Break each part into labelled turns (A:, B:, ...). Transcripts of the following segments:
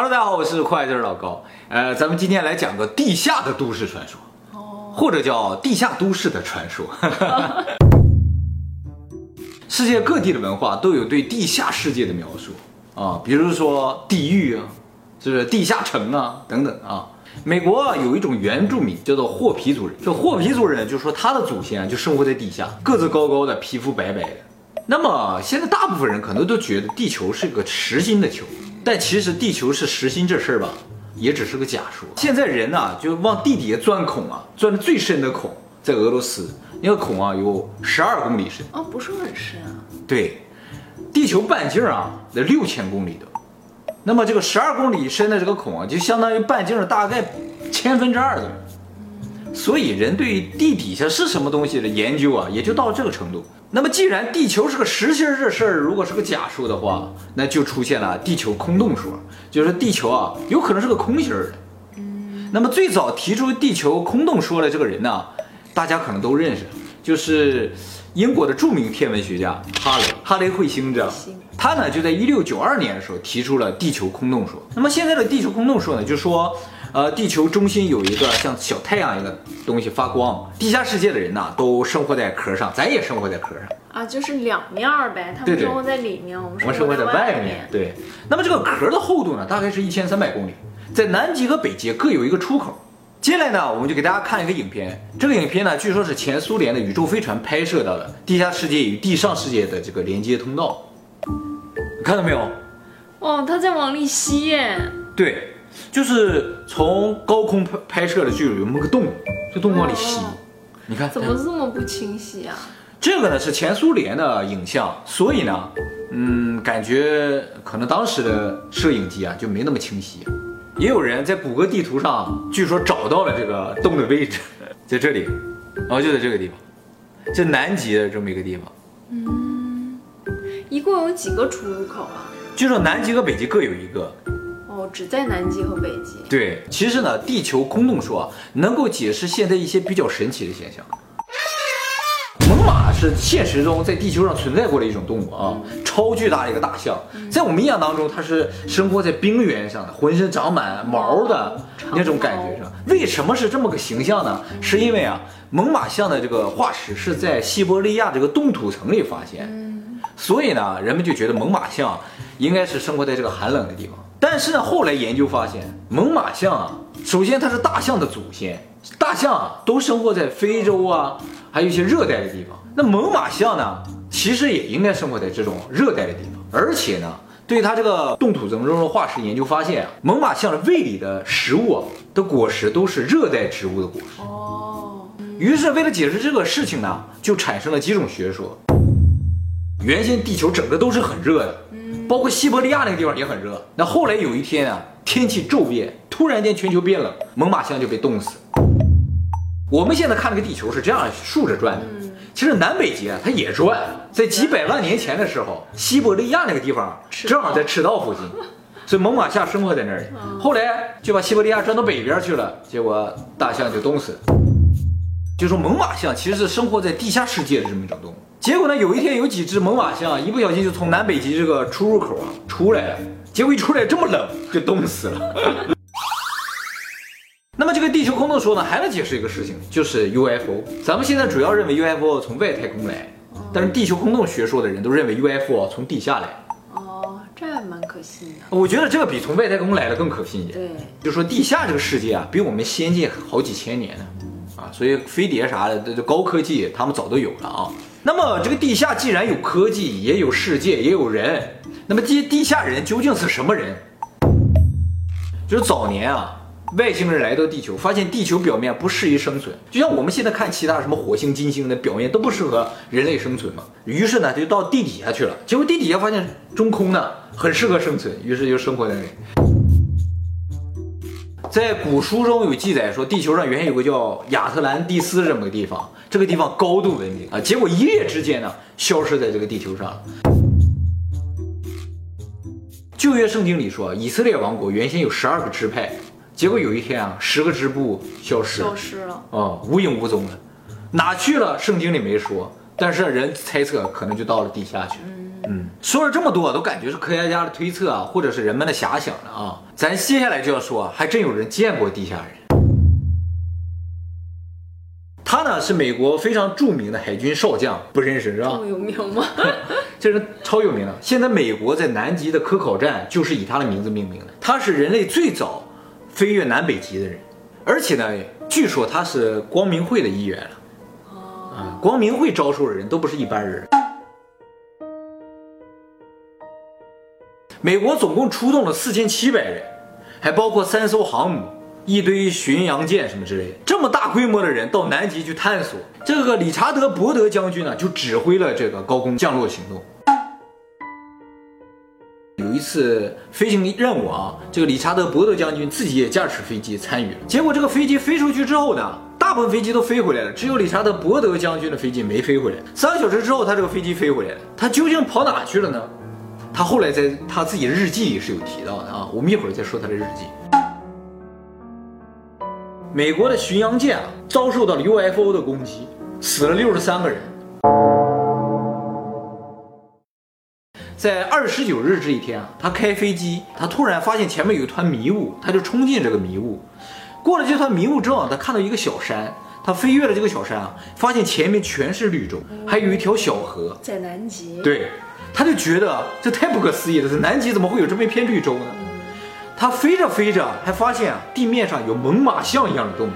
A: Hello，大家好，我是快字老高。呃，咱们今天来讲个地下的都市传说，或者叫地下都市的传说。世界各地的文化都有对地下世界的描述啊，比如说地狱啊，就是地下城啊等等啊。美国啊有一种原住民叫做霍皮族人，这霍皮族人就说他的祖先啊就生活在地下，个子高高的，皮肤白白的。那么现在大部分人可能都觉得地球是个实心的球，但其实地球是实心这事儿吧，也只是个假说。现在人呢就往地底下钻孔啊，钻的最深的孔在俄罗斯，那个孔啊有十二公里深
B: 哦，不是很深啊。
A: 对，地球半径啊得六千公里的。那么这个十二公里深的这个孔啊，就相当于半径大概千分之二的。所以人对地底下是什么东西的研究啊，也就到这个程度。那么既然地球是个实心儿这事儿，如果是个假说的话，那就出现了地球空洞说，就是地球啊有可能是个空心儿的。嗯。那么最早提出地球空洞说的这个人呢，大家可能都认识，就是英国的著名天文学家哈雷，哈雷彗星这样。他呢就在一六九二年的时候提出了地球空洞说。那么现在的地球空洞说呢，就说，呃，地球中心有一个像小太阳一个东西发光，地下世界的人呐都生活在壳上，咱也生活在壳上
B: 啊，就是两面儿呗。他们生活在里面，我们
A: 生活在
B: 外
A: 外面。对，那么这个壳的厚度呢，大概是一千三百公里，在南极和北极各有一个出口。接下来呢，我们就给大家看一个影片。这个影片呢，据说是前苏联的宇宙飞船拍摄到的地下世界与地上世界的这个连接通道。看到没有？
B: 哦，它在往里吸耶。
A: 对，就是从高空拍拍摄的，就有那么个洞，这洞往里吸
B: 哦。
A: 你看，
B: 怎么这么不清晰啊？
A: 这个呢是前苏联的影像，所以呢，嗯，感觉可能当时的摄影机啊就没那么清晰。也有人在谷歌地图上，据说找到了这个洞的位置，在这里，哦，就在这个地方，这南极的这么一个地方。
B: 嗯一共有几个出入口啊？
A: 据说南极和北极各有一个。
B: 哦，只在南极和北极。
A: 对，其实呢，地球空洞说啊，能够解释现在一些比较神奇的现象。猛犸是现实中在地球上存在过的一种动物啊，超巨大的一个大象，在我们印象当中，它是生活在冰原上的，浑身长满毛的那种感觉上。为什么是这么个形象呢？是因为啊，猛犸象的这个化石是在西伯利亚这个冻土层里发现，所以呢，人们就觉得猛犸象应该是生活在这个寒冷的地方。但是呢，后来研究发现，猛犸象啊，首先它是大象的祖先，大象啊都生活在非洲啊，还有一些热带的地方。那猛犸象呢，其实也应该生活在这种热带的地方。而且呢，对它这个冻土层中的化石研究发现啊，猛犸象的胃里的食物啊的果实都是热带植物的果实。
B: 哦，
A: 于是为了解释这个事情呢，就产生了几种学说。原先地球整个都是很热的，包括西伯利亚那个地方也很热。那后来有一天啊，天气骤变，突然间全球变冷，猛犸象就被冻死。我们现在看这个地球是这样竖着转的，其实南北极啊它也转。在几百万年前的时候，西伯利亚那个地方正好在赤道附近，所以猛犸象生活在那里。后来就把西伯利亚转到北边去了，结果大象就冻死了。就说猛犸象其实是生活在地下世界的这么一种动物。结果呢，有一天有几只猛犸象一不小心就从南北极这个出入口啊出来了，结果一出来这么冷，就冻死了。那么这个地球空洞说呢，还能解释一个事情，就是 UFO。咱们现在主要认为 UFO 从外太空来，但是地球空洞学说的人都认为 UFO 从地下来。
B: 哦，这还蛮可信的。
A: 我觉得这个比从外太空来的更可信一点。
B: 对，
A: 就说地下这个世界啊，比我们先进好几千年呢，所以飞碟啥的，这这高科技他们早都有了啊。那么这个地下既然有科技，也有世界，也有人，那么这些地下人究竟是什么人？就是早年啊，外星人来到地球，发现地球表面不适宜生存，就像我们现在看其他什么火星、金星的表面都不适合人类生存嘛。于是呢，就到地底下去了，结果地底下发现中空呢，很适合生存，于是就生活在那里。在古书中有记载说，地球上原先有个叫亚特兰蒂斯这么个地方，这个地方高度文明啊，结果一夜之间呢，消失在这个地球上了。旧约圣经里说，以色列王国原先有十二个支派，结果有一天啊，十个支部消失了
B: 消，失了。
A: 啊，无影无踪了，哪去了？圣经里没说，但是人猜测可能就到了地下去了。嗯，说了这么多，都感觉是科学家的推测啊，或者是人们的遐想了啊。咱接下来就要说，还真有人见过地下人。他呢是美国非常著名的海军少将，不认识是吧
B: 这？么有名吗？
A: 这人超有名的。现在美国在南极的科考站就是以他的名字命名的。他是人类最早飞越南北极的人，而且呢，据说他是光明会的一员了。啊，光明会招收的人都不是一般人。美国总共出动了四千七百人，还包括三艘航母、一堆巡洋舰什么之类的。这么大规模的人到南极去探索，这个理查德·伯德将军呢，就指挥了这个高空降落行动。有一次飞行任务啊，这个理查德·伯德将军自己也驾驶飞机参与了。结果这个飞机飞出去之后呢，大部分飞机都飞回来了，只有理查德·伯德将军的飞机没飞回来。三个小时之后，他这个飞机飞回来了，他究竟跑哪去了呢？他后来在他自己的日记里是有提到的啊，我们一会儿再说他的日记。美国的巡洋舰啊，遭受到了 UFO 的攻击，死了六十三个人。在二月十九日这一天啊，他开飞机，他突然发现前面有一团迷雾，他就冲进这个迷雾。过了这团迷雾之后，他看到一个小山，他飞越了这个小山啊，发现前面全是绿洲，还有一条小河。
B: 在南极。
A: 对，他就觉得这太不可思议了，这南极怎么会有这么一片绿洲呢？他飞着飞着，还发现啊，地面上有猛犸象一样的动物。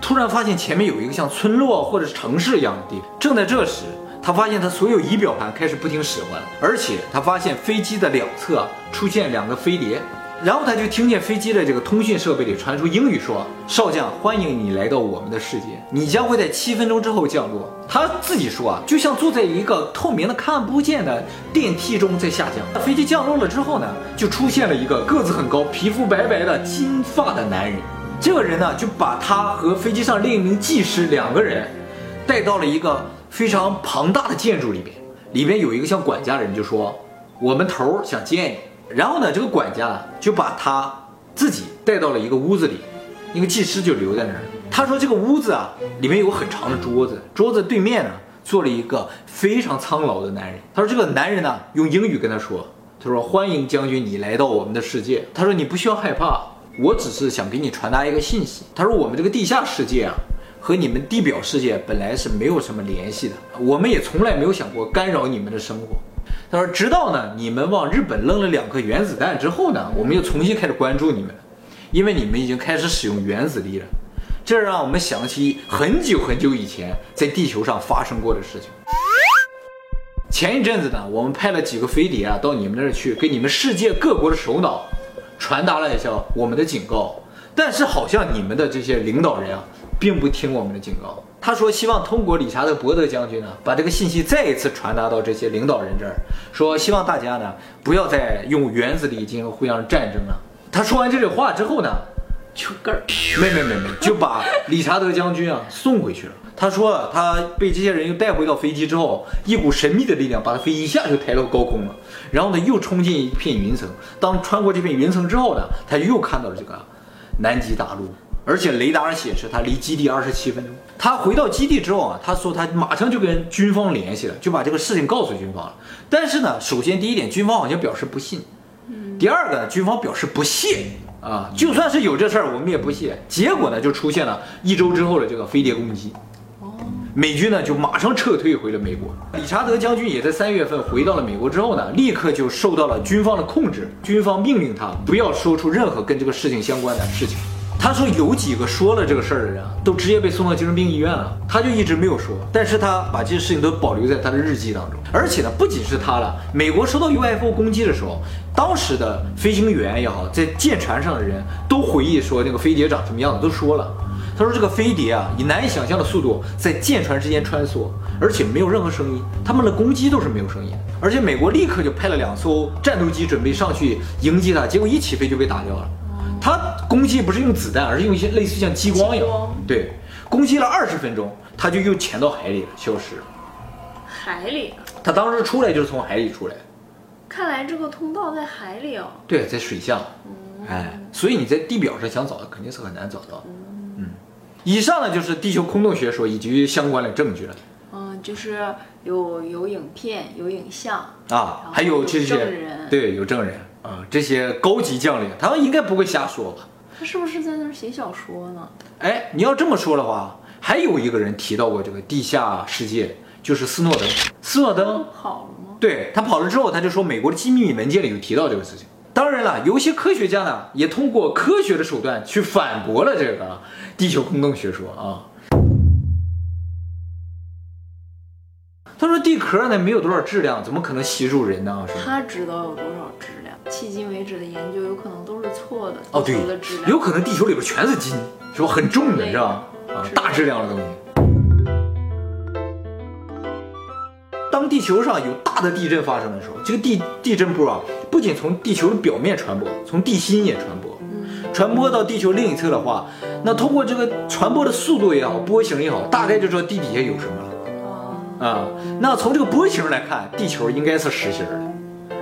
A: 突然发现前面有一个像村落或者是城市一样的地方。正在这时，他发现他所有仪表盘开始不听使唤，而且他发现飞机的两侧出现两个飞碟。然后他就听见飞机的这个通讯设备里传出英语说：“少将，欢迎你来到我们的世界，你将会在七分钟之后降落。”他自己说啊，就像坐在一个透明的、看不见的电梯中在下降。飞机降落了之后呢，就出现了一个个子很高、皮肤白白的金发的男人。这个人呢，就把他和飞机上另一名技师两个人带到了一个非常庞大的建筑里边，里边有一个像管家的人就说：“我们头想见你。”然后呢，这个管家就把他自己带到了一个屋子里，那个技师就留在那儿。他说这个屋子啊，里面有很长的桌子，桌子对面呢坐了一个非常苍老的男人。他说这个男人呢用英语跟他说，他说欢迎将军你来到我们的世界。他说你不需要害怕，我只是想给你传达一个信息。他说我们这个地下世界啊。和你们地表世界本来是没有什么联系的，我们也从来没有想过干扰你们的生活。他说，直到呢你们往日本扔了两颗原子弹之后呢，我们又重新开始关注你们，因为你们已经开始使用原子力了。这让我们想起很久很久以前在地球上发生过的事情。前一阵子呢，我们派了几个飞碟啊到你们那儿去，给你们世界各国的首脑传达了一下我们的警告。但是好像你们的这些领导人啊，并不听我们的警告。他说希望通过理查德·伯德将军呢，把这个信息再一次传达到这些领导人这儿，说希望大家呢不要再用原子力进行互相战争了。他说完这句话之后呢，
B: 出根儿。
A: 没没没没，就把理查德将军啊送回去了。他说他被这些人又带回到飞机之后，一股神秘的力量把他飞机一下就抬到高空了，然后呢又冲进一片云层。当穿过这片云层之后呢，他又看到了这个南极大陆，而且雷达显示他离基地二十七分钟。他回到基地之后啊，他说他马上就跟军方联系了，就把这个事情告诉军方了。但是呢，首先第一点，军方好像表示不信；第二个呢，军方表示不屑啊，就算是有这事儿，我们也不屑。结果呢，就出现了一周之后的这个飞碟攻击。美军呢就马上撤退回了美国。理查德将军也在三月份回到了美国之后呢，立刻就受到了军方的控制，军方命令他不要说出任何跟这个事情相关的事情。他说有几个说了这个事儿的人啊，都直接被送到精神病医院了，他就一直没有说，但是他把这些事情都保留在他的日记当中。而且呢，不仅是他了，美国受到 UFO 攻击的时候，当时的飞行员也好，在舰船上的人都回忆说那个飞碟长什么样子，都说了。他说这个飞碟啊，以难以想象的速度在舰船之间穿梭，而且没有任何声音，他们的攻击都是没有声音。而且美国立刻就派了两艘战斗机准备上去迎击它，结果一起飞就被打掉了。他攻击不是用子弹，而是用一些类似像激光一样，对，攻击了二十分钟，他就又潜到海里了，消失了。
B: 海里啊，
A: 他当时出来就是从海里出来，
B: 看来这个通道在海里哦。
A: 对，在水下，嗯哎，所以你在地表上想找，肯定是很难找到。嗯，以上呢就是地球空洞学说以及相关的证据了。
B: 嗯，就是有有影片，有影像，
A: 啊还有这些
B: 证人
A: 对有证人啊，这些高级将领，他们应该不会瞎说吧？
B: 他是不是在那儿写小说呢？
A: 哎，你要这么说的话，还有一个人提到过这个地下世界，就是斯诺登。斯诺登
B: 跑了吗？
A: 对他跑了之后，他就说美国的机密文件里有提到这个事情。当然了，有一些科学家呢，也通过科学的手段去反驳了这个地球空洞学说啊。他说地壳呢没有多少质量，怎么可能吸住人呢？是？
B: 他知道有多少质量？迄今为止的研究有可能都是错的。
A: 哦，对有可能地球里边全是金，是吧？很重的，
B: 对
A: 是吧？啊，大质量的东西。当地球上有大的地震发生的时候，这个地地震波啊，不仅从地球的表面传播，从地心也传播。传播到地球另一侧的话，那通过这个传播的速度也好，波形也好，大概就知道地底下有什么了
B: 啊，
A: 啊。那从这个波形来看，地球应该是实心儿的。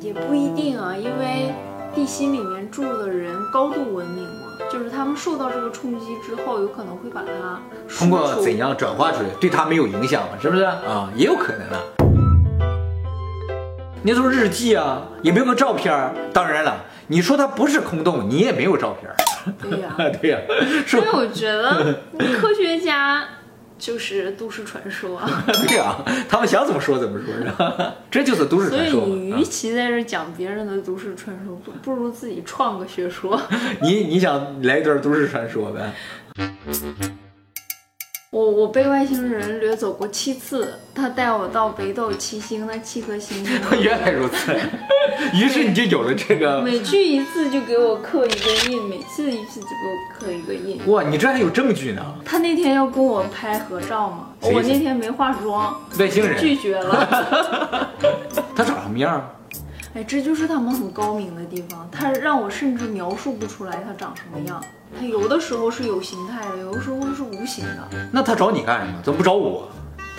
B: 也不一定啊，因为地心里面住的人高度文明嘛，就是他们受到这个冲击之后，有可能会把它
A: 通过怎样转化出来，对它没有影响嘛？是不是啊？也有可能啊。你说日记啊，也没有个照片儿。当然了，你说它不是空洞，你也没有照片儿。
B: 对呀、
A: 对呀、说
B: 所以我觉得 科学家就是都市传说啊，
A: 对呀、他们想怎么说怎么说，是吧？这就是都市传说所以
B: 你与其在这讲别人的都市传说，不不如自己创个学说。
A: 你你想来一段都市传说呗？
B: 我我被外星人掠走过七次，他带我到北斗七星那七颗星星，
A: 原来如此，于是你就有了这个
B: 每去一次就给我刻一个印，每次一次就给我刻一个印。
A: 哇，你这还有证据呢？
B: 他那天要跟我拍合照
A: 吗，
B: 我那天没化妆，
A: 外星人
B: 拒绝了。
A: 他长什么样？
B: 哎，这就是他们很高明的地方，他让我甚至描述不出来他长什么样。他有的时候是有形态的，有的时候是无形的。
A: 那他找你干什么？怎么不找我？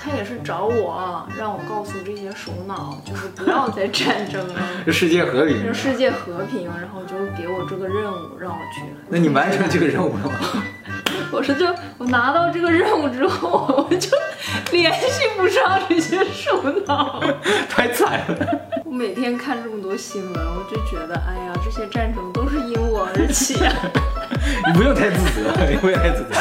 B: 他也是找我，让我告诉这些首脑，就是不要再战争了，
A: 这世界和平
B: 这。世界和平，然后就给我这个任务，让我去。
A: 那你完成这个任务了吗？
B: 我说就我拿到这个任务之后，我就联系不上这些首脑。
A: 太惨了。
B: 我每天看这么多新闻，我就觉得，哎呀，这些战争都是因我而起。
A: 你不用太自责，你不用太自责。